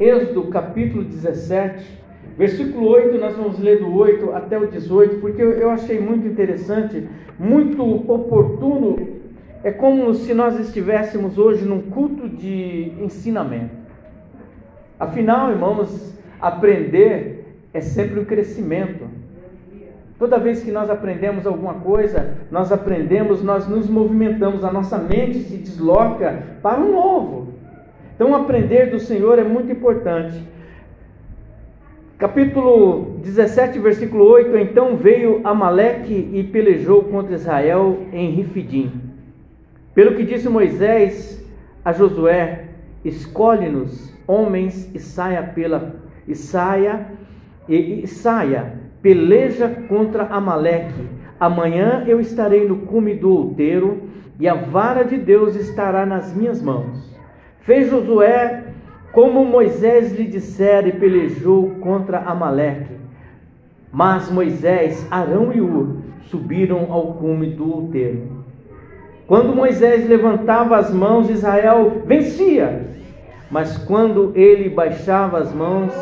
Êxodo capítulo 17, versículo 8, nós vamos ler do 8 até o 18, porque eu achei muito interessante, muito oportuno. É como se nós estivéssemos hoje num culto de ensinamento. Afinal, irmãos, aprender é sempre um crescimento. Toda vez que nós aprendemos alguma coisa, nós aprendemos, nós nos movimentamos, a nossa mente se desloca para o novo. Então, aprender do Senhor é muito importante. Capítulo 17, versículo 8: Então veio Amaleque e pelejou contra Israel em Rifidim. Pelo que disse Moisés a Josué: Escolhe-nos homens e saia pela e saia e, e saia peleja contra Amaleque. Amanhã eu estarei no cume do outeiro e a vara de Deus estará nas minhas mãos. Fez Josué como Moisés lhe dissera e pelejou contra Amaleque. Mas Moisés, Arão e Ur subiram ao cume do outeiro. Quando Moisés levantava as mãos, Israel vencia. Mas quando ele baixava as mãos,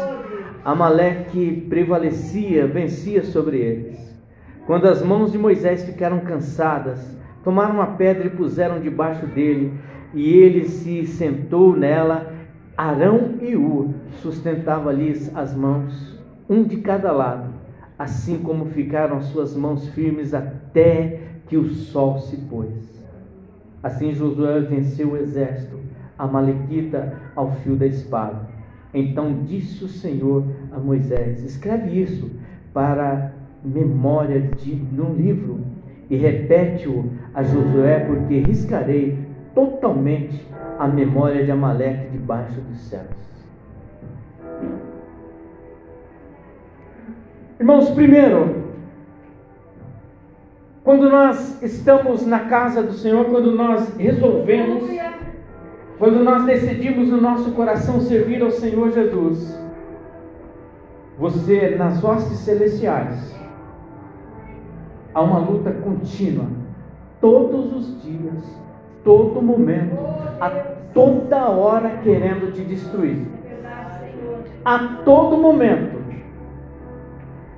Amaleque prevalecia, vencia sobre eles. Quando as mãos de Moisés ficaram cansadas, tomaram uma pedra e puseram debaixo dele e ele se sentou nela. Arão e Ur sustentavam-lhes as mãos, um de cada lado, assim como ficaram suas mãos firmes até que o sol se pôs. Assim Josué venceu o exército, a Malequita ao fio da espada. Então disse o Senhor a Moisés: Escreve isso para memória de, num livro e repete-o a Josué, porque riscarei totalmente a memória de Amaleque debaixo dos céus. Irmãos, primeiro, quando nós estamos na casa do Senhor, quando nós resolvemos, quando nós decidimos no nosso coração servir ao Senhor Jesus, você nas hostes celestiais, há uma luta contínua, todos os dias, todo momento, a toda hora querendo te destruir. A todo momento.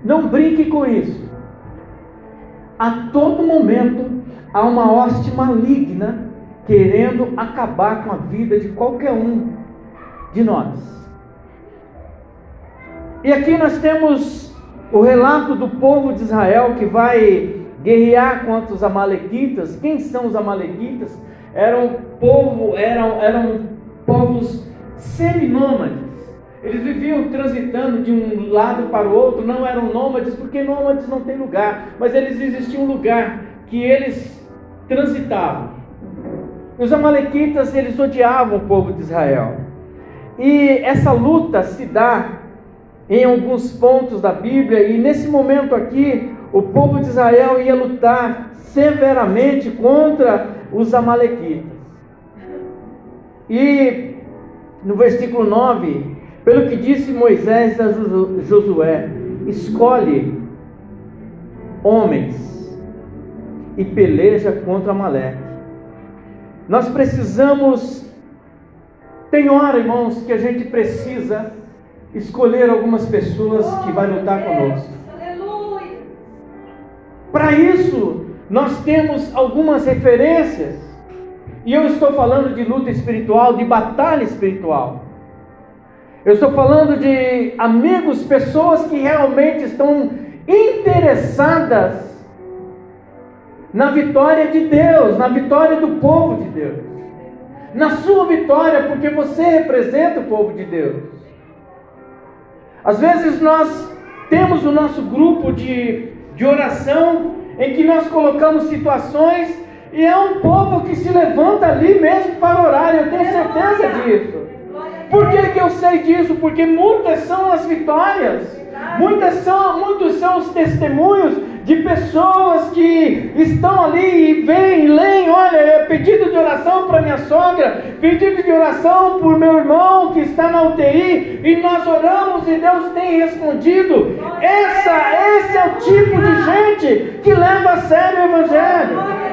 Não brinque com isso. A todo momento há uma hoste maligna querendo acabar com a vida de qualquer um de nós. E aqui nós temos o relato do povo de Israel que vai guerrear contra os amalequitas. Quem são os amalequitas? Eram povo, eram, eram povos seminômades. Eles viviam transitando de um lado para o outro, não eram nômades, porque nômades não tem lugar, mas eles existiam um lugar que eles transitavam. Os amalequitas, eles odiavam o povo de Israel. E essa luta se dá em alguns pontos da Bíblia, e nesse momento aqui, o povo de Israel ia lutar severamente contra os Amalequitas. E no versículo 9, pelo que disse Moisés a Josué: escolhe homens e peleja contra Amaleque. Nós precisamos, tem hora, irmãos, que a gente precisa escolher algumas pessoas que vai lutar conosco. Para isso, nós temos algumas referências, e eu estou falando de luta espiritual, de batalha espiritual. Eu estou falando de amigos, pessoas que realmente estão interessadas na vitória de Deus, na vitória do povo de Deus, na sua vitória, porque você representa o povo de Deus. Às vezes nós temos o nosso grupo de, de oração em que nós colocamos situações e é um povo que se levanta ali mesmo para orar, eu tenho certeza disso. Por que, que eu sei disso? Porque muitas são as vitórias, muitas são, muitos são os testemunhos de pessoas que estão ali e vêm leem, olha, é pedido de oração para minha sogra, pedido de oração por meu irmão que está na UTI, e nós oramos e Deus tem respondido. Essa, esse é o tipo de gente que leva a sério o Evangelho.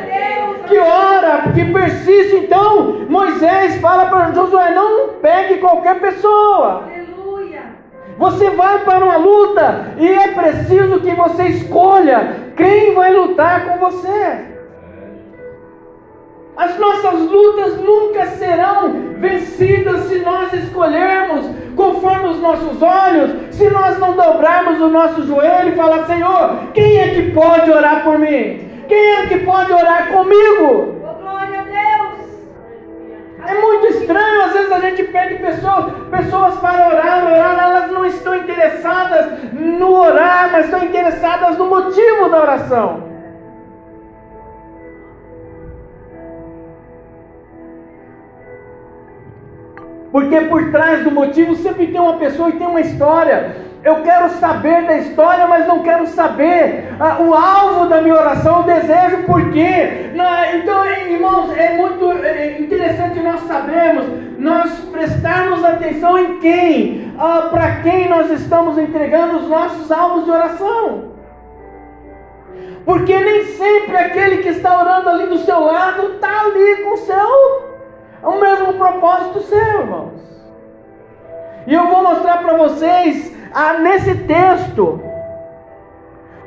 Que ora, que persiste. Então, Moisés fala para Josué: não pegue qualquer pessoa. Você vai para uma luta e é preciso que você escolha quem vai lutar com você. As nossas lutas nunca serão vencidas se nós escolhermos conforme os nossos olhos, se nós não dobrarmos o nosso joelho e falar: Senhor, quem é que pode orar por mim? Quem é que pode orar comigo? É muito estranho, às vezes a gente pede pessoas, pessoas para orar, orar, elas não estão interessadas no orar, mas estão interessadas no motivo da oração. Porque por trás do motivo sempre tem uma pessoa e tem uma história. Eu quero saber da história, mas não quero saber ah, o alvo da minha oração, o desejo, por quê. Então, irmãos, é muito é interessante nós sabermos, nós prestarmos atenção em quem, ah, para quem nós estamos entregando os nossos alvos de oração. Porque nem sempre aquele que está orando ali do seu lado está ali com o seu é o mesmo propósito seu, irmãos. E eu vou mostrar para vocês ah, nesse texto.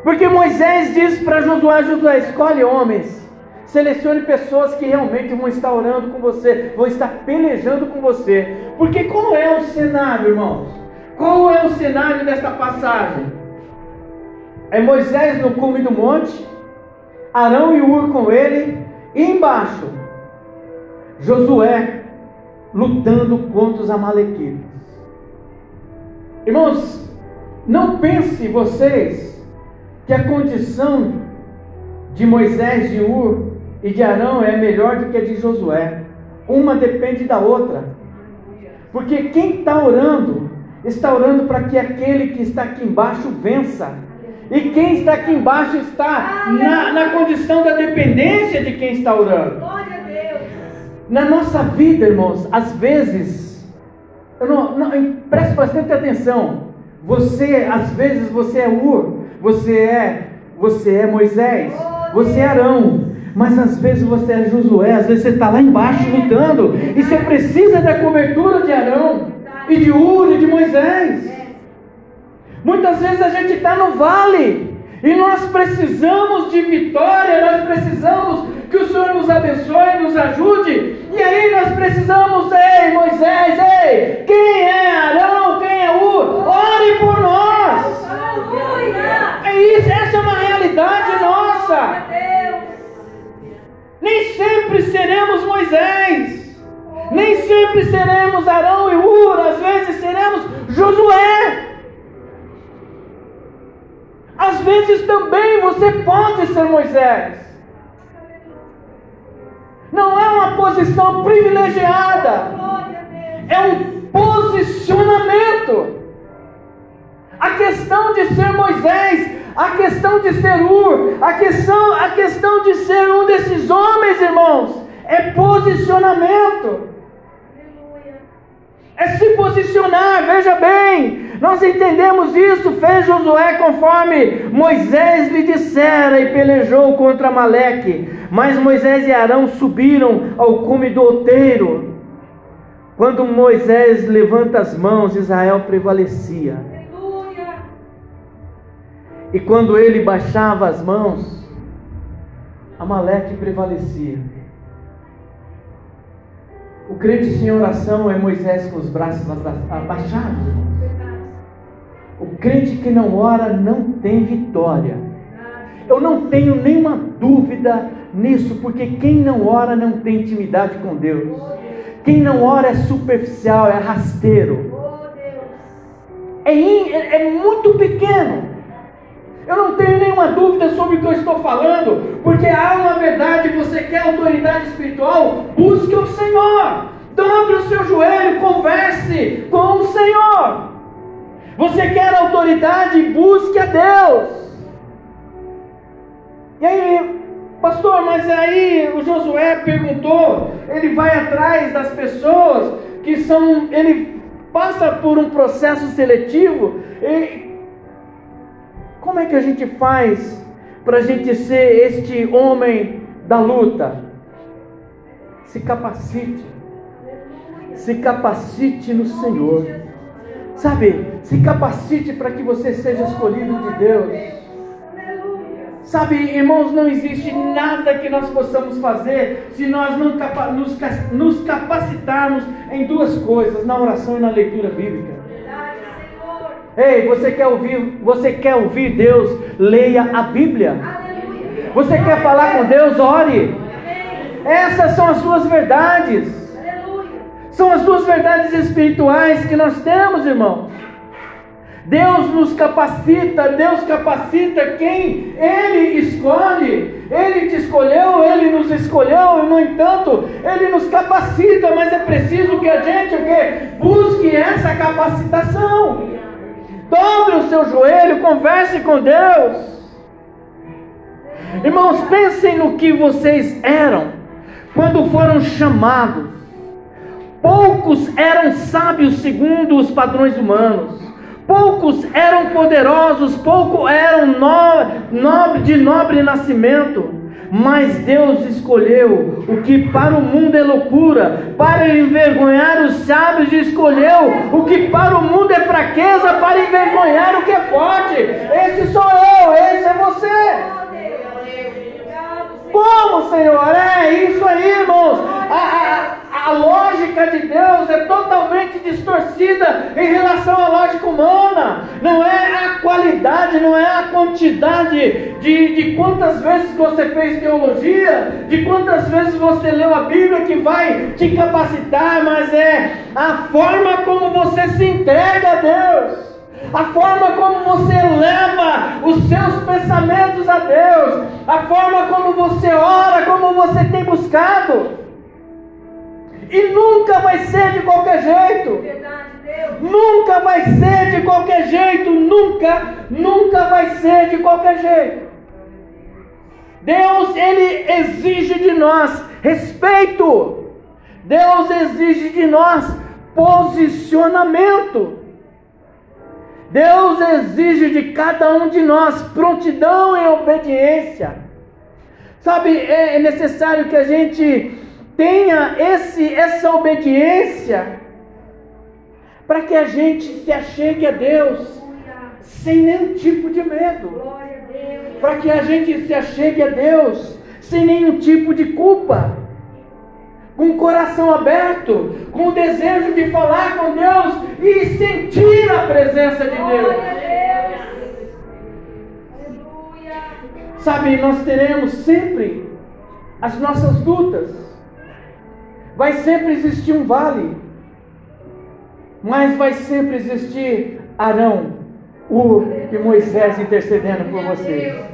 Porque Moisés disse para Josué: Josué, escolhe homens. Selecione pessoas que realmente vão estar orando com você, vão estar pelejando com você. Porque qual é o cenário, irmãos? Qual é o cenário desta passagem? É Moisés no cume do monte, Arão e Ur com ele, e embaixo Josué lutando contra os amalequitas. Irmãos, não pense vocês que a condição de Moisés, de Ur e de Arão é melhor do que a de Josué. Uma depende da outra. Porque quem está orando, está orando para que aquele que está aqui embaixo vença. E quem está aqui embaixo está na, na condição da dependência de quem está orando. Na nossa vida, irmãos, às vezes, não, não, preste bastante atenção. Você, às vezes, você é Ur, você é, você é Moisés, você é Arão, mas às vezes você é Josué, às vezes você está lá embaixo lutando, e você precisa da cobertura de Arão, e de Ur, e de Moisés. Muitas vezes a gente está no vale, e nós precisamos de vitória, nós precisamos que o Senhor nos abençoe, nos ajude. E aí nós precisamos, ei Moisés, ei, quem é Arão, quem é U? Ore por nós. É isso, essa é uma realidade nossa. Nem sempre seremos Moisés. Nem sempre seremos Arão e Ur, às vezes seremos Josué. Às vezes também você pode ser Moisés. Não é uma posição privilegiada, é um posicionamento. A questão de ser Moisés, a questão de ser Ur, a questão, a questão de ser um desses homens, irmãos, é posicionamento. É se posicionar, veja bem, nós entendemos isso, fez Josué conforme Moisés lhe dissera e pelejou contra Maleque. Mas Moisés e Arão subiram ao cume do outeiro. Quando Moisés levanta as mãos, Israel prevalecia. E quando ele baixava as mãos, Amaleque prevalecia. O crente sem oração é Moisés com os braços abaixados. O crente que não ora não tem vitória. Eu não tenho nenhuma dúvida nisso, porque quem não ora não tem intimidade com Deus. Quem não ora é superficial, é rasteiro. É, in, é, é muito pequeno. Eu não tenho nenhuma dúvida sobre o que eu estou falando, porque há uma verdade, você quer autoridade espiritual, busque o Senhor. Dobre o seu joelho, converse com o Senhor. Você quer autoridade, busque a Deus. E aí, pastor, mas aí o Josué perguntou, ele vai atrás das pessoas que são, ele passa por um processo seletivo, e como é que a gente faz para a gente ser este homem da luta? Se capacite. Se capacite no Senhor. Sabe, se capacite para que você seja escolhido de Deus. Sabe, irmãos, não existe nada que nós possamos fazer se nós não nos capacitarmos em duas coisas, na oração e na leitura bíblica. Ei, você quer ouvir, você quer ouvir Deus? Leia a Bíblia. Você quer falar com Deus? Ore. Essas são as suas verdades. São as duas verdades espirituais que nós temos, irmão. Deus nos capacita, Deus capacita quem Ele escolhe. Ele te escolheu, Ele nos escolheu, e no entanto, Ele nos capacita, mas é preciso que a gente o quê? busque essa capacitação. Dobre o seu joelho, converse com Deus. Irmãos, pensem no que vocês eram quando foram chamados. Poucos eram sábios segundo os padrões humanos. Poucos eram poderosos, poucos eram no, de nobre nascimento. Mas Deus escolheu o que para o mundo é loucura, para envergonhar os sábios, escolheu o que para o mundo é fraqueza, para envergonhar o que é forte. Esse sou eu, esse é você. Como, Senhor? É isso aí, irmãos. A, a, a lógica de Deus é totalmente distorcida em relação à lógica humana. Não é a qualidade, não é a quantidade de, de quantas vezes você fez teologia, de quantas vezes você leu a Bíblia que vai te capacitar, mas é a forma como você se entrega a Deus a forma como você leva os seus pensamentos a Deus, a forma como você ora, como você tem buscado. E nunca vai ser de qualquer jeito. Nunca vai ser de qualquer jeito, nunca, nunca vai ser de qualquer jeito. Deus, ele exige de nós respeito. Deus exige de nós posicionamento. Deus exige de cada um de nós prontidão e obediência. Sabe, é, é necessário que a gente tenha esse, essa obediência para que a gente se achegue a Deus sem nenhum tipo de medo. Para que a gente se achegue a Deus sem nenhum tipo de culpa com o coração aberto, com o desejo de falar com Deus e sentir a presença de Deus. Sabe, nós teremos sempre as nossas lutas. Vai sempre existir um vale, mas vai sempre existir Arão, o e Moisés intercedendo por vocês.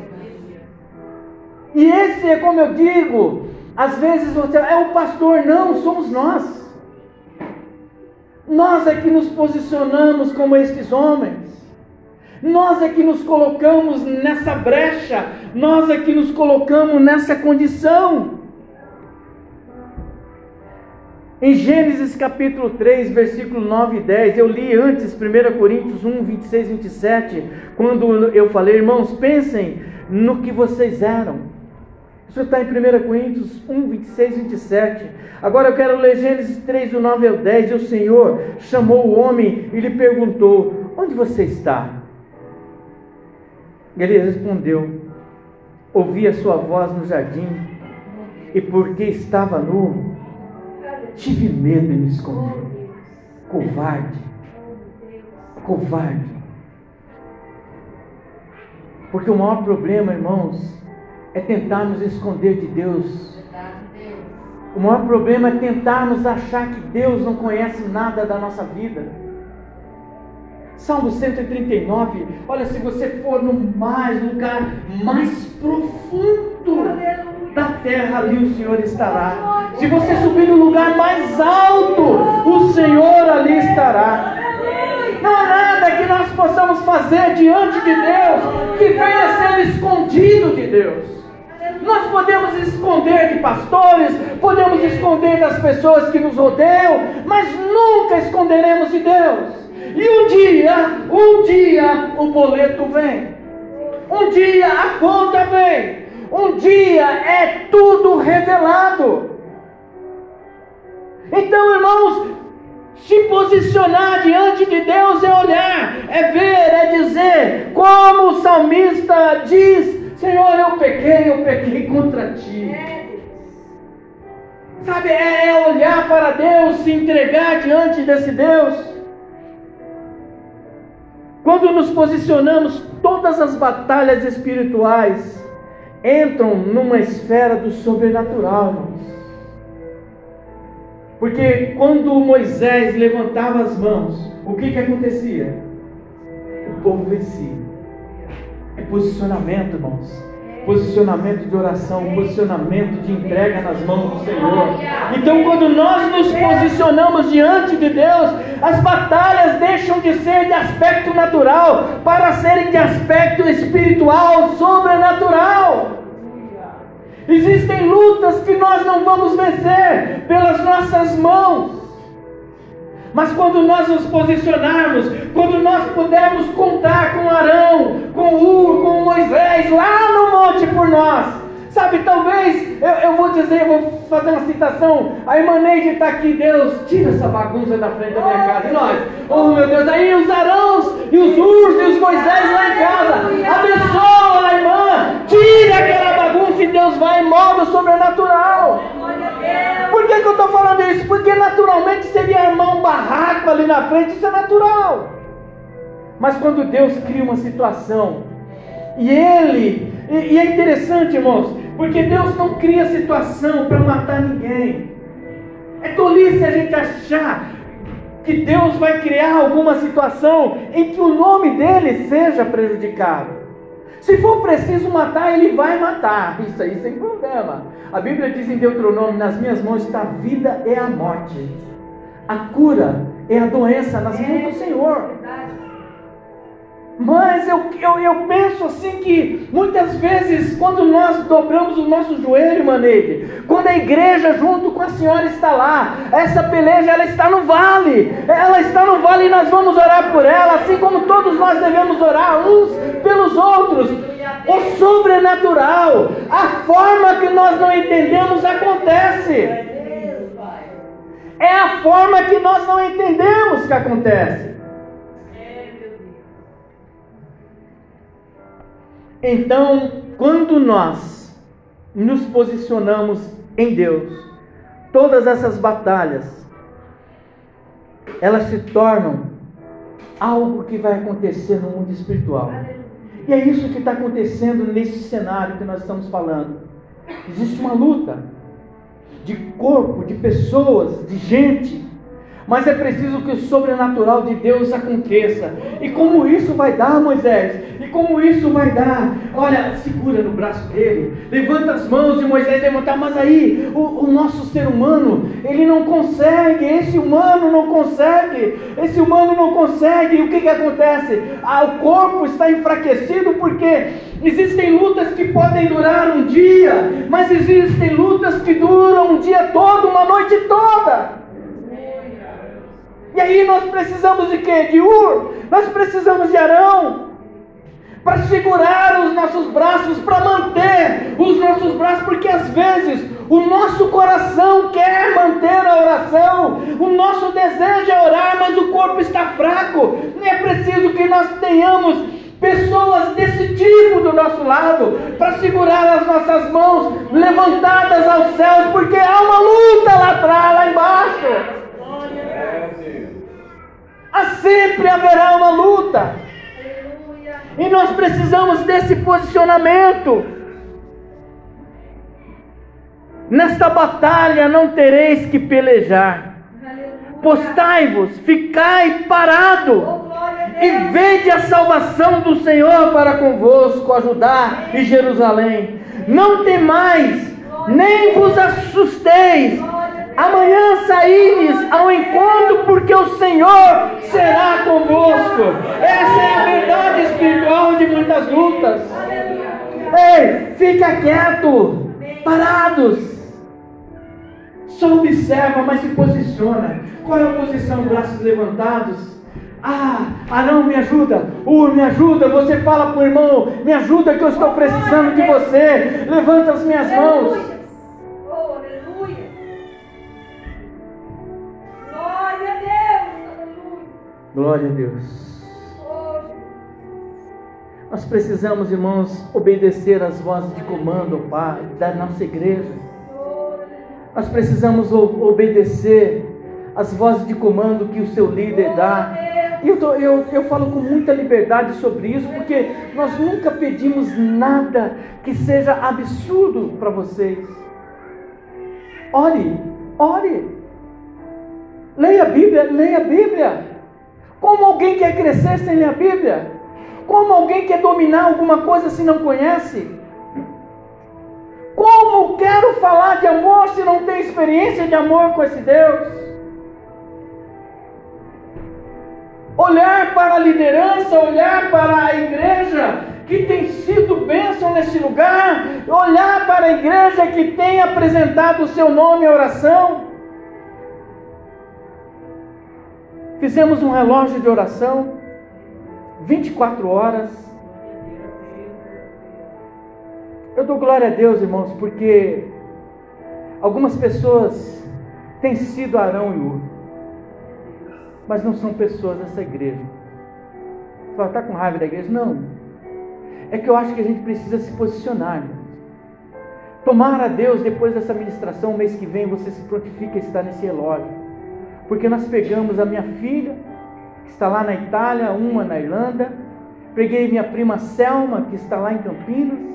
E esse é como eu digo, às vezes você é o pastor, não, somos nós. Nós é que nos posicionamos como estes homens. Nós é que nos colocamos nessa brecha, nós é que nos colocamos nessa condição. Em Gênesis capítulo 3, versículo 9 e 10, eu li antes 1 Coríntios 1, 26 e 27, quando eu falei, irmãos, pensem no que vocês eram isso está em 1 Coríntios 1, 26 e 27. Agora eu quero ler Gênesis 3, do 9 ao 10. E o Senhor chamou o homem e lhe perguntou: Onde você está? Ele respondeu: Ouvi a sua voz no jardim, e porque estava nu, tive medo e me escondi. Covarde, covarde. Porque o maior problema, irmãos, é tentarmos esconder de Deus. O maior problema é tentarmos achar que Deus não conhece nada da nossa vida. Salmo 139, olha, se você for no mais lugar mais profundo da terra, ali o Senhor estará. Se você subir no lugar mais alto, o Senhor ali estará. Não há nada que nós possamos fazer diante de Deus que venha ser escondido de Deus. Nós podemos esconder de pastores, podemos esconder das pessoas que nos rodeiam, mas nunca esconderemos de Deus. E um dia, um dia o boleto vem. Um dia a conta vem. Um dia é tudo revelado. Então, irmãos, se posicionar diante de Deus é olhar, é ver, é dizer, como o salmista diz Senhor, eu pequei, eu pequei contra ti. Sabe, é, é olhar para Deus, se entregar diante desse Deus. Quando nos posicionamos, todas as batalhas espirituais entram numa esfera do sobrenatural, irmãos. Porque quando Moisés levantava as mãos, o que, que acontecia? O povo vencia. Posicionamento, irmãos posicionamento de oração, posicionamento de entrega nas mãos do Senhor. Então, quando nós nos posicionamos diante de Deus, as batalhas deixam de ser de aspecto natural para serem de aspecto espiritual, sobrenatural. Existem lutas que nós não vamos vencer pelas nossas mãos. Mas quando nós nos posicionarmos, quando nós pudermos contar com Arão, com Ur, com Moisés lá no monte por nós, sabe, talvez, eu, eu vou dizer, eu vou fazer uma citação, a irmã Neide está aqui, Deus, tira essa bagunça da frente da minha casa, e nós, oh meu Deus, aí os Arãos, e os Urs, e os Moisés lá em casa, abençoa a irmã, tira aquela bagunça e Deus vai e move o sobrenatural. Por que, que eu estou falando isso? Porque naturalmente seria armar um barraco ali na frente, isso é natural. Mas quando Deus cria uma situação, e Ele, e, e é interessante, irmãos, porque Deus não cria situação para matar ninguém. É tolice a gente achar que Deus vai criar alguma situação em que o nome dele seja prejudicado. Se for preciso matar, ele vai matar. Isso aí sem problema. A Bíblia diz em Deuteronômio: Nas minhas mãos está a vida e a morte. A cura é a doença nas mãos do Senhor. Mas eu, eu, eu penso assim que muitas vezes, quando nós dobramos o nosso joelho, Maneide, quando a igreja junto com a senhora está lá, essa peleja ela está no vale, ela está no vale e nós vamos orar por ela, assim como todos nós devemos orar uns pelos outros. O sobrenatural, a forma que nós não entendemos acontece. É a forma que nós não entendemos que acontece. Então, quando nós nos posicionamos em Deus, todas essas batalhas, elas se tornam algo que vai acontecer no mundo espiritual. E é isso que está acontecendo nesse cenário que nós estamos falando. Existe uma luta de corpo, de pessoas, de gente mas é preciso que o sobrenatural de Deus aconteça. E como isso vai dar, Moisés? E como isso vai dar? Olha, segura no braço dele, levanta as mãos e Moisés levantar. Mas aí, o, o nosso ser humano, ele não consegue. Esse humano não consegue. Esse humano não consegue. E o que, que acontece? Ah, o corpo está enfraquecido porque existem lutas que podem durar um dia, mas existem lutas que duram um dia todo, uma noite toda. E aí nós precisamos de quê? De Ur, nós precisamos de Arão, para segurar os nossos braços, para manter os nossos braços, porque às vezes o nosso coração quer manter a oração, o nosso desejo é orar, mas o corpo está fraco, e é preciso que nós tenhamos pessoas desse tipo do nosso lado, para segurar as nossas mãos levantadas aos céus, porque há uma luta lá atrás, lá embaixo. Há sempre haverá uma luta. E nós precisamos desse posicionamento. Nesta batalha não tereis que pelejar. Postai-vos, ficai parado. E vede a salvação do Senhor para convosco, ajudar em Jerusalém. Não temais, nem vos assusteis Amanhã saíres ao encontro, porque o Senhor será convosco. Essa é a verdade espiritual de muitas lutas. Ei, fica quieto, parados. Só observa, mas se posiciona. Qual é a posição? Braços levantados. Ah, Arão, me ajuda. Uh, me ajuda. Você fala para o irmão, me ajuda que eu estou precisando de você. Levanta as minhas mãos. Glória a Deus. Nós precisamos, irmãos, obedecer às vozes de comando, Pai, da nossa igreja. Nós precisamos obedecer às vozes de comando que o seu líder dá. E eu, eu, eu falo com muita liberdade sobre isso, porque nós nunca pedimos nada que seja absurdo para vocês. Ore, ore. Leia a Bíblia, leia a Bíblia. Como alguém quer crescer sem ler a Bíblia? Como alguém quer dominar alguma coisa se não conhece? Como quero falar de amor se não tenho experiência de amor com esse Deus? olhar para a liderança, olhar para a igreja que tem sido bênção nesse lugar, olhar para a igreja que tem apresentado o seu nome em oração. Fizemos um relógio de oração, 24 horas. Eu dou glória a Deus, irmãos, porque algumas pessoas têm sido Arão e Ur mas não são pessoas dessa igreja. Fala, está com raiva da igreja? Não. É que eu acho que a gente precisa se posicionar. Tomar a Deus depois dessa ministração, mês que vem, você se prontifica a estar nesse relógio. Porque nós pegamos a minha filha, que está lá na Itália, uma na Irlanda, peguei minha prima Selma, que está lá em Campinas,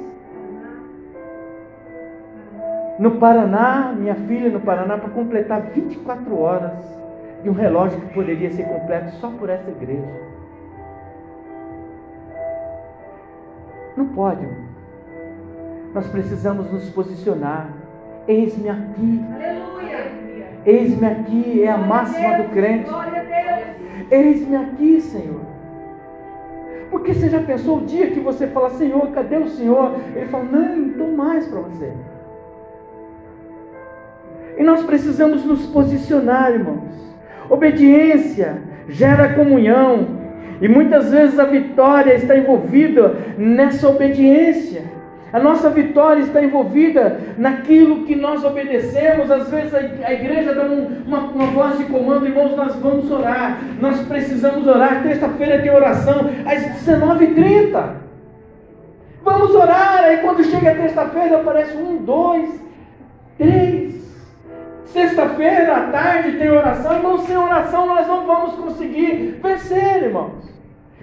no Paraná, minha filha no Paraná, para completar 24 horas de um relógio que poderia ser completo só por essa igreja. Não pode. Nós precisamos nos posicionar. Eis-me aqui. Eis-me aqui é a máxima do crente. Eis-me aqui, Senhor. Porque você já pensou o dia que você fala, Senhor, cadê o Senhor? Ele fala, não, não estou mais para você. E nós precisamos nos posicionar, irmãos. Obediência gera comunhão. E muitas vezes a vitória está envolvida nessa obediência. A nossa vitória está envolvida naquilo que nós obedecemos. Às vezes a igreja dá uma, uma voz de comando, irmãos, nós vamos orar. Nós precisamos orar. Terça-feira tem oração às 19h30. Vamos orar. Aí quando chega a terça-feira aparece um, dois, três. Sexta-feira à tarde tem oração, irmãos, sem oração nós não vamos conseguir vencer, irmãos.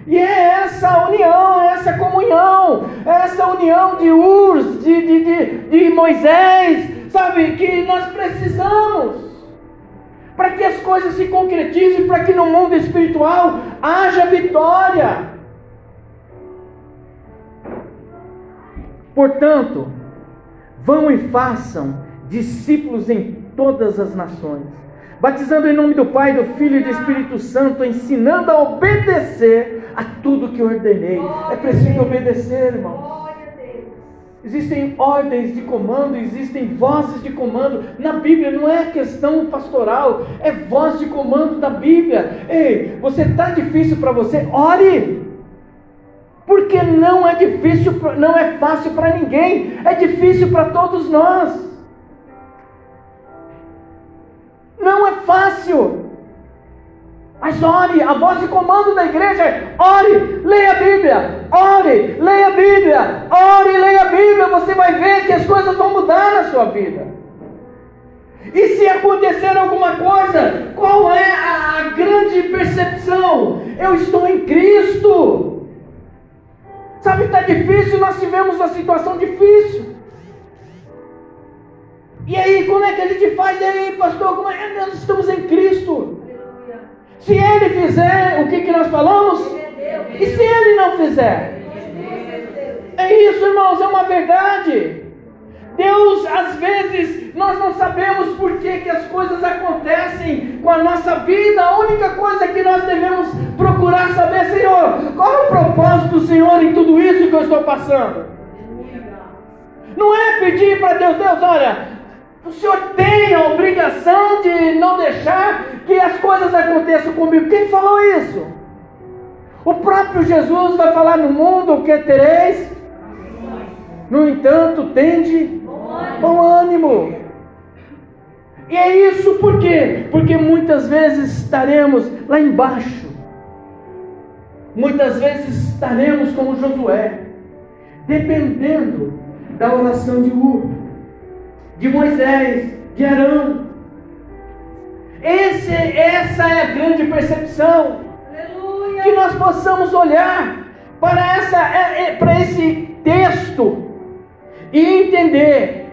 E é essa união, é essa comunhão, é essa união de Urs, de, de, de, de Moisés, sabe, que nós precisamos para que as coisas se concretizem, para que no mundo espiritual haja vitória. Portanto, vão e façam discípulos em todas as nações, batizando em nome do Pai, do Filho e do Espírito Santo, ensinando a obedecer a tudo que ordenei. É preciso obedecer, irmãos. Existem ordens de comando, existem vozes de comando. Na Bíblia não é questão pastoral, é voz de comando da Bíblia. Ei, você está difícil para você? Ore! Porque não é difícil, não é fácil para ninguém, é difícil para todos nós. Fácil. Mas ore, a voz de comando da igreja é: ore, leia a Bíblia, ore, leia a Bíblia, ore, leia a Bíblia. Você vai ver que as coisas vão mudar na sua vida. E se acontecer alguma coisa, qual é a, a grande percepção? Eu estou em Cristo. Sabe, está difícil, nós tivemos uma situação difícil. E aí, como é que a gente faz? E aí, pastor, como é? nós estamos em Cristo. Se ele fizer o que, que nós falamos, e se ele não fizer? É isso, irmãos, é uma verdade. Deus, às vezes, nós não sabemos por que, que as coisas acontecem com a nossa vida. A única coisa que nós devemos procurar saber, Senhor, qual é o propósito do Senhor em tudo isso que eu estou passando? Não é pedir para Deus, Deus, olha, o Senhor tem a obrigação de não deixar que as coisas aconteçam comigo. Quem falou isso? O próprio Jesus vai falar no mundo o que tereis. No entanto, tende bom ânimo. E é isso por quê? Porque muitas vezes estaremos lá embaixo. muitas vezes estaremos como Josué, dependendo da oração de Ur, de Moisés, de Arão. Esse, essa é a grande percepção. Aleluia. Que nós possamos olhar para, essa, é, é, para esse texto e entender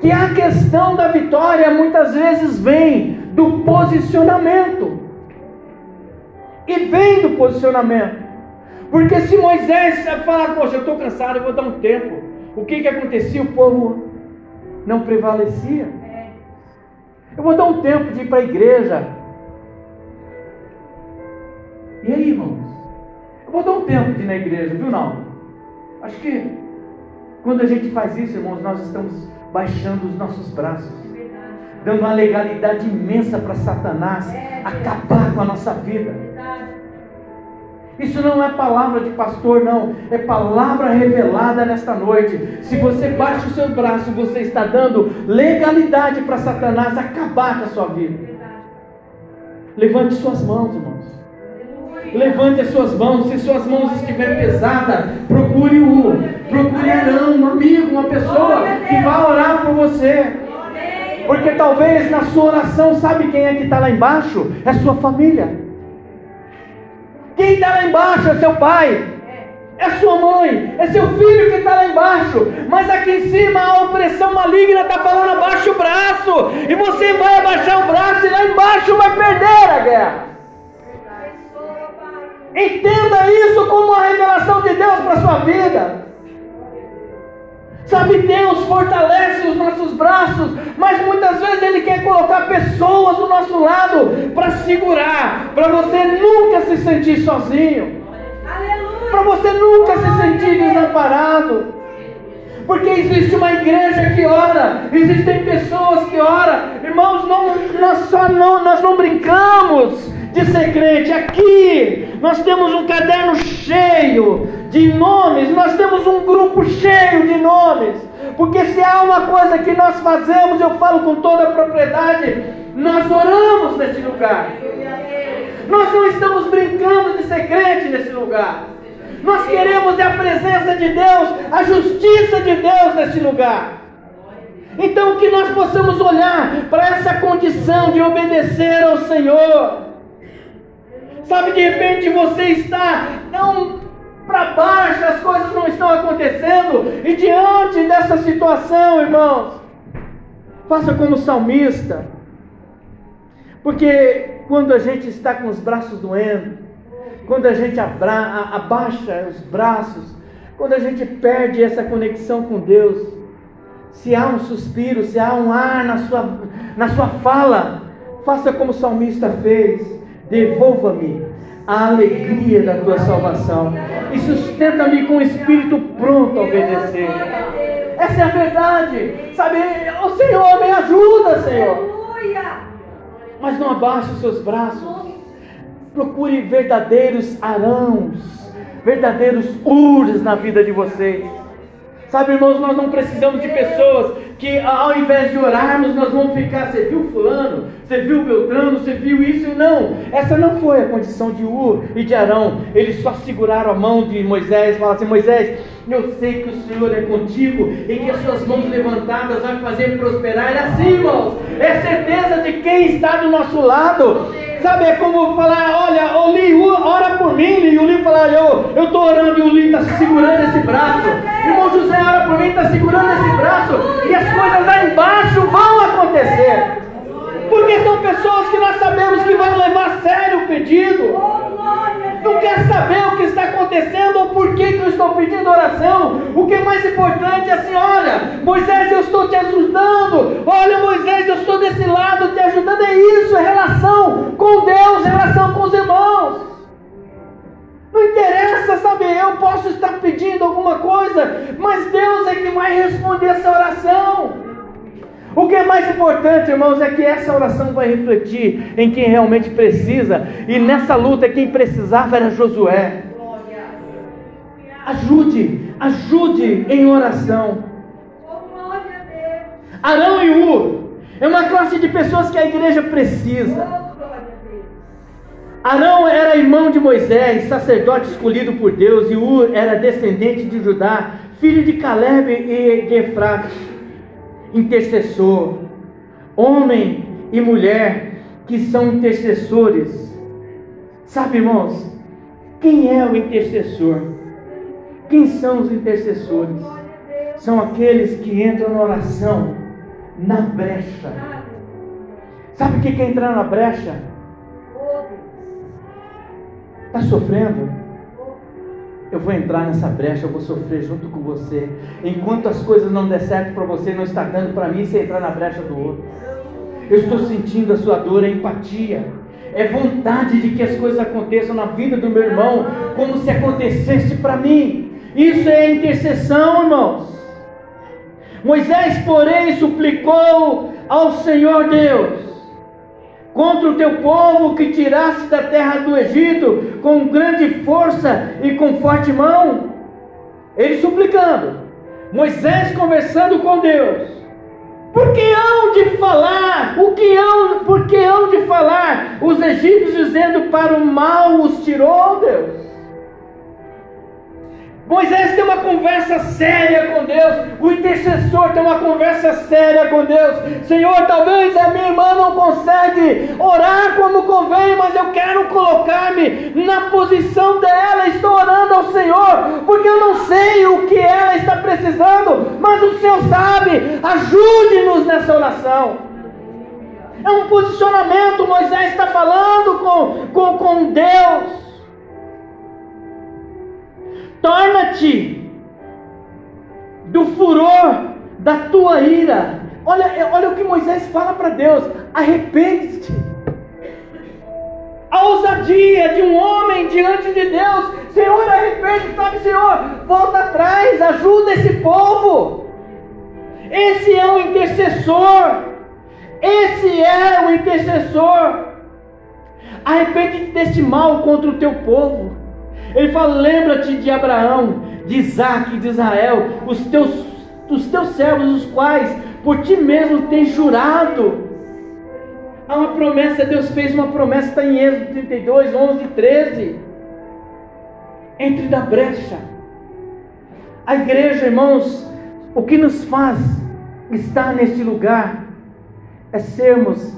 que a questão da vitória muitas vezes vem do posicionamento. E vem do posicionamento. Porque se Moisés falar, poxa, eu estou cansado, eu vou dar um tempo. O que, que acontecia? O povo não prevalecia. Eu vou dar um tempo de ir para a igreja. E aí, irmãos? Eu vou dar um tempo de ir na igreja, viu não? Acho que quando a gente faz isso, irmãos, nós estamos baixando os nossos braços, dando uma legalidade imensa para Satanás acabar com a nossa vida. Isso não é palavra de pastor, não. É palavra revelada nesta noite. Se você baixa o seu braço, você está dando legalidade para Satanás acabar com a sua vida. Levante suas mãos, irmãos. Levante as suas mãos. Se suas mãos estiverem pesadas, procure o, procure Arão, um amigo, uma pessoa que vai orar por você. Porque talvez na sua oração, sabe quem é que está lá embaixo? É sua família. Quem está lá embaixo é seu pai, é sua mãe, é seu filho que está lá embaixo, mas aqui em cima a opressão maligna está falando abaixa o braço, e você vai abaixar o braço e lá embaixo vai perder a guerra. Entenda isso como uma revelação de Deus para a sua vida. Sabe, Deus fortalece os nossos braços, mas muitas vezes Ele quer colocar pessoas do nosso lado para segurar, para você nunca se sentir sozinho, para você nunca se sentir desamparado. Porque existe uma igreja que ora, existem pessoas que oram, irmãos, não, nós só não, nós não brincamos de ser crente. Aqui nós temos um caderno cheio de nomes, nós temos um grupo cheio de nomes. Porque se há uma coisa que nós fazemos, eu falo com toda a propriedade, nós oramos nesse lugar. Nós não estamos brincando de ser crente nesse lugar. Nós queremos a presença de Deus, a justiça de Deus nesse lugar. Então que nós possamos olhar para essa condição de obedecer ao Senhor. Sabe, de repente você está não para baixo, as coisas não estão acontecendo, e diante dessa situação, irmãos, faça como salmista, porque quando a gente está com os braços doendo, quando a gente abra, abaixa os braços, quando a gente perde essa conexão com Deus, se há um suspiro, se há um ar na sua, na sua fala, faça como o salmista fez devolva-me a alegria da tua salvação e sustenta-me com o espírito pronto a obedecer. Essa é a verdade, sabe? O Senhor me ajuda, Senhor. Mas não abaixe os seus braços. Procure verdadeiros arãos, verdadeiros ures na vida de vocês. Sabe, irmãos, nós não precisamos de pessoas que ao invés de orarmos, nós vamos ficar, você viu fulano, você viu Beltrano, você viu isso? Não, essa não foi a condição de Ur e de Arão. Eles só seguraram a mão de Moisés e falaram assim, Moisés, eu sei que o Senhor é contigo e que as suas mãos levantadas vai fazer prosperar. É assim, irmãos, é certeza de quem está do nosso lado. Sabe, é como falar, olha, o Li, ora por mim, e o Li falar, eu estou orando e o Li está segurando esse braço. Irmão José ora por mim, está segurando esse braço, e as coisas lá embaixo vão acontecer. Porque são pessoas que nós sabemos que vão levar a sério o pedido. Não quer saber o que está acontecendo ou por que, que eu estou pedindo oração. O que é mais importante é assim: olha, Moisés, eu estou te ajudando. Olha, Moisés, eu estou desse lado te ajudando. É isso, é relação com Deus, relação com os irmãos. Não interessa, sabe? Eu posso estar pedindo alguma coisa, mas Deus é que vai responder essa oração. O que é mais importante, irmãos, é que essa oração vai refletir em quem realmente precisa. E nessa luta, quem precisava era Josué. Ajude, ajude em oração. Arão e U é uma classe de pessoas que a igreja precisa. Arão era irmão de Moisés, sacerdote escolhido por Deus, e Ur era descendente de Judá, filho de Caleb e de Efrate, intercessor, homem e mulher que são intercessores. Sabe, irmãos, quem é o intercessor? Quem são os intercessores? São aqueles que entram na oração, na brecha. Sabe o que é entrar na brecha? Está sofrendo? Eu vou entrar nessa brecha, eu vou sofrer junto com você. Enquanto as coisas não der certo para você, não está dando para mim, você entrar na brecha do outro. Eu estou sentindo a sua dor, é empatia. É vontade de que as coisas aconteçam na vida do meu irmão, como se acontecesse para mim. Isso é intercessão, irmãos. Moisés, porém, suplicou ao Senhor Deus contra o teu povo que tiraste da terra do Egito com grande força e com forte mão. Ele suplicando, Moisés conversando com Deus. Por que hão de falar? O que hão, por que hão de falar? Os egípcios dizendo para o mal os tirou, Deus. Moisés tem uma conversa séria com Deus, o intercessor tem uma conversa séria com Deus. Senhor, talvez a minha irmã não consegue orar como convém, mas eu quero colocar-me na posição dela. Estou orando ao Senhor, porque eu não sei o que ela está precisando, mas o Senhor sabe. Ajude-nos nessa oração. É um posicionamento, Moisés está falando com, com, com Deus. Torna-te do furor da tua ira. Olha, olha o que Moisés fala para Deus: arrepende-te. A ousadia de um homem diante de Deus, Senhor, arrepende, sabe, Senhor, volta atrás, ajuda esse povo. Esse é o intercessor. Esse é o intercessor. Arrepende-te deste mal contra o teu povo. Ele fala: lembra-te de Abraão, de Isaac, de Israel, os teus, os teus servos, os quais por ti mesmo tens jurado. Há uma promessa, Deus fez uma promessa, está em Êxodo 32, 11 e 13. Entre da brecha. A igreja, irmãos, o que nos faz estar neste lugar é sermos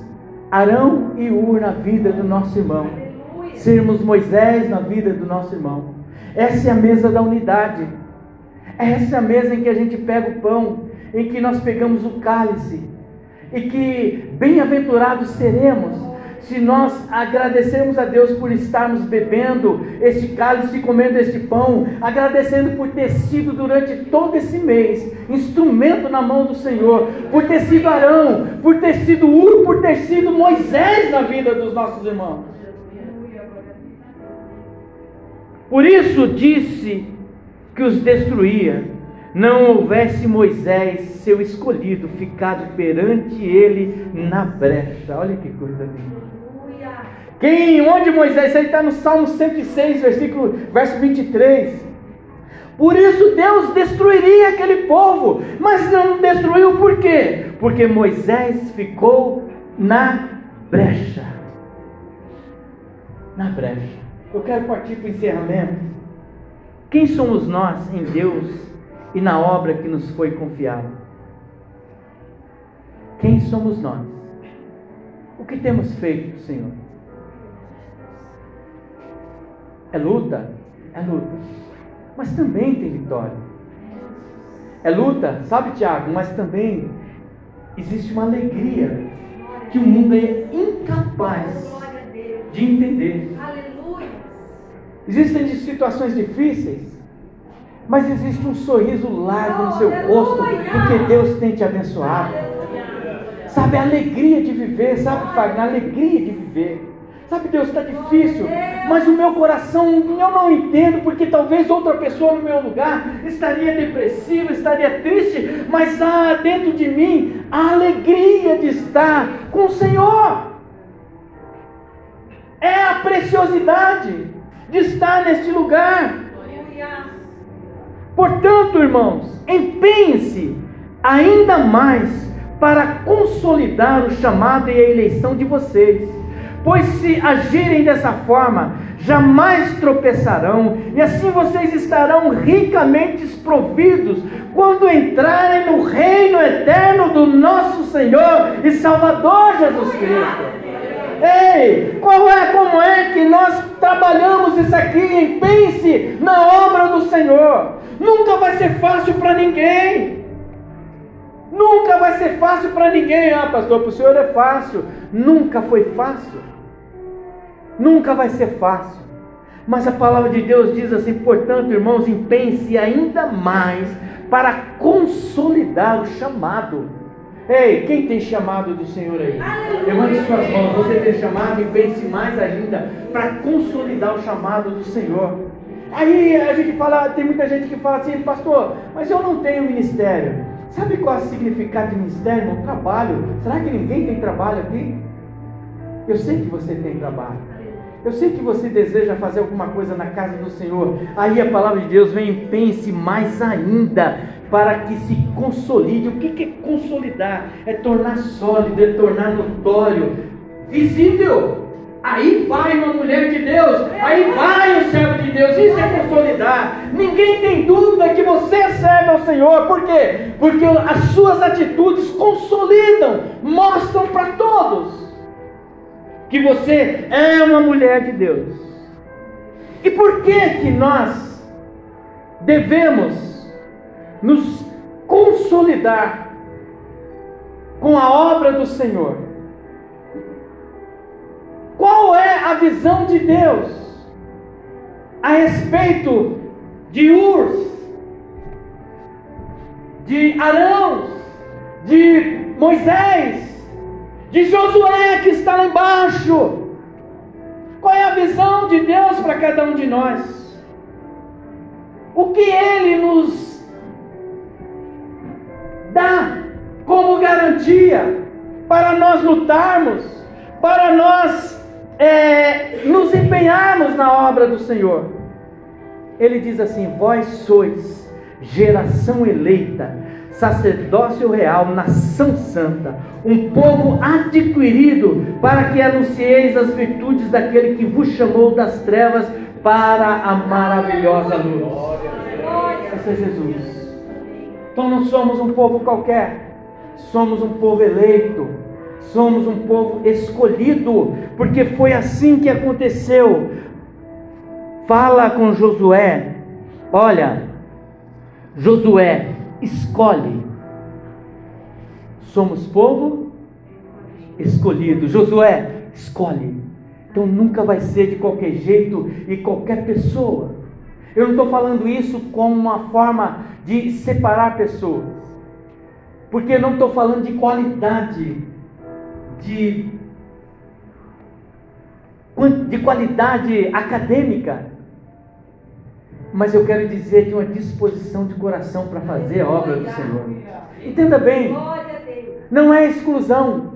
Arão e Ur na vida do nosso irmão sermos Moisés na vida do nosso irmão. Essa é a mesa da unidade. Essa é a mesa em que a gente pega o pão, em que nós pegamos o cálice, e que bem-aventurados seremos se nós agradecermos a Deus por estarmos bebendo este cálice e comendo este pão, agradecendo por ter sido durante todo esse mês instrumento na mão do Senhor, por ter sido Arão, por ter sido Ur, por ter sido Moisés na vida dos nossos irmãos. Por isso disse que os destruía, não houvesse Moisés, seu escolhido, ficado perante ele na brecha. Olha que coisa linda. Quem, onde Moisés, isso aí está no Salmo 106, versículo, verso 23. Por isso Deus destruiria aquele povo, mas não destruiu por quê? Porque Moisés ficou na brecha. Na brecha. Eu quero partir para o encerramento. Quem somos nós em Deus e na obra que nos foi confiada? Quem somos nós? O que temos feito, Senhor? É luta? É luta. Mas também tem vitória. É luta, sabe, Tiago? Mas também existe uma alegria que o mundo é incapaz de entender. Existem situações difíceis, mas existe um sorriso largo no seu rosto, porque Deus tem te abençoado. Sabe, a alegria de viver, sabe, Fagner, a alegria de viver. Sabe, Deus, está difícil, mas o meu coração eu não entendo, porque talvez outra pessoa no meu lugar estaria depressiva, estaria triste, mas há dentro de mim a alegria de estar com o Senhor. É a preciosidade de estar neste lugar. Portanto, irmãos, empenhe-se ainda mais para consolidar o chamado e a eleição de vocês. pois se agirem dessa forma, jamais tropeçarão, e assim vocês estarão ricamente providos quando entrarem no reino eterno do nosso Senhor e Salvador Jesus Cristo. Ei, qual é, como é que nós trabalhamos isso aqui pense na obra do Senhor? Nunca vai ser fácil para ninguém. Nunca vai ser fácil para ninguém. Ah, pastor, para o senhor é fácil. Nunca foi fácil. Nunca vai ser fácil. Mas a palavra de Deus diz assim: portanto, irmãos, empenhe-se ainda mais para consolidar o chamado Ei, quem tem chamado do Senhor aí? Levante suas mãos. Você tem chamado e pense mais ainda para consolidar o chamado do Senhor. Aí a gente fala, tem muita gente que fala assim, pastor, mas eu não tenho ministério. Sabe qual é o significado de ministério? Trabalho. Será que ninguém tem trabalho aqui? Eu sei que você tem trabalho. Eu sei que você deseja fazer alguma coisa na casa do Senhor. Aí a palavra de Deus vem pense mais ainda para que se consolide. O que é consolidar? É tornar sólido, é tornar notório, visível. Aí vai uma mulher de Deus, aí vai o servo de Deus, isso é consolidar. Ninguém tem dúvida que você serve ao Senhor, por quê? Porque as suas atitudes consolidam, mostram para todos que você é uma mulher de Deus. E por que que nós devemos nos consolidar com a obra do Senhor. Qual é a visão de Deus a respeito de Urs, de Arão, de Moisés, de Josué que está lá embaixo? Qual é a visão de Deus para cada um de nós? O que ele nos dá como garantia para nós lutarmos, para nós é, nos empenharmos na obra do Senhor. Ele diz assim: Vós sois geração eleita, sacerdócio real, nação santa, um povo adquirido, para que anuncieis as virtudes daquele que vos chamou das trevas para a maravilhosa luz. Esse é Jesus. Então não somos um povo qualquer, somos um povo eleito, somos um povo escolhido, porque foi assim que aconteceu. Fala com Josué, olha, Josué, escolhe. Somos povo escolhido. Josué, escolhe. Então nunca vai ser de qualquer jeito e qualquer pessoa. Eu não estou falando isso como uma forma de separar pessoas, porque eu não estou falando de qualidade, de, de qualidade acadêmica, mas eu quero dizer de uma disposição de coração para fazer a obra do Senhor. Entenda bem, não é exclusão,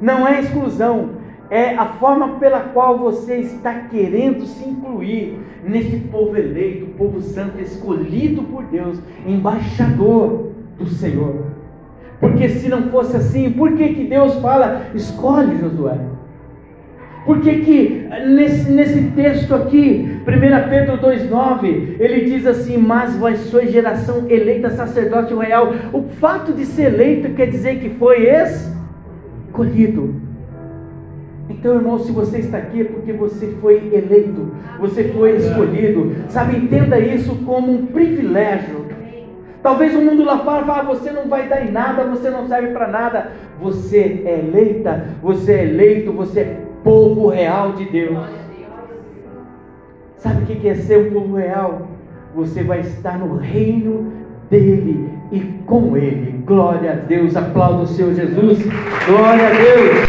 não é exclusão, é a forma pela qual você está querendo se incluir nesse povo eleito, povo santo, escolhido por Deus, embaixador do Senhor. Porque se não fosse assim, por que, que Deus fala, escolhe Josué? Por que, que nesse, nesse texto aqui, 1 Pedro 2,9, ele diz assim: Mas vós sois geração eleita, sacerdote real. O fato de ser eleito quer dizer que foi escolhido. Então, irmão, se você está aqui é porque você foi eleito, você foi escolhido. Sabe, entenda isso como um privilégio. Talvez o mundo lá fora fale, ah, você não vai dar em nada, você não serve para nada. Você é eleita, você é eleito, você é povo real de Deus. Sabe o que é ser um povo real? Você vai estar no reino dele e com ele. Glória a Deus, aplauda o Senhor Jesus. Glória a Deus.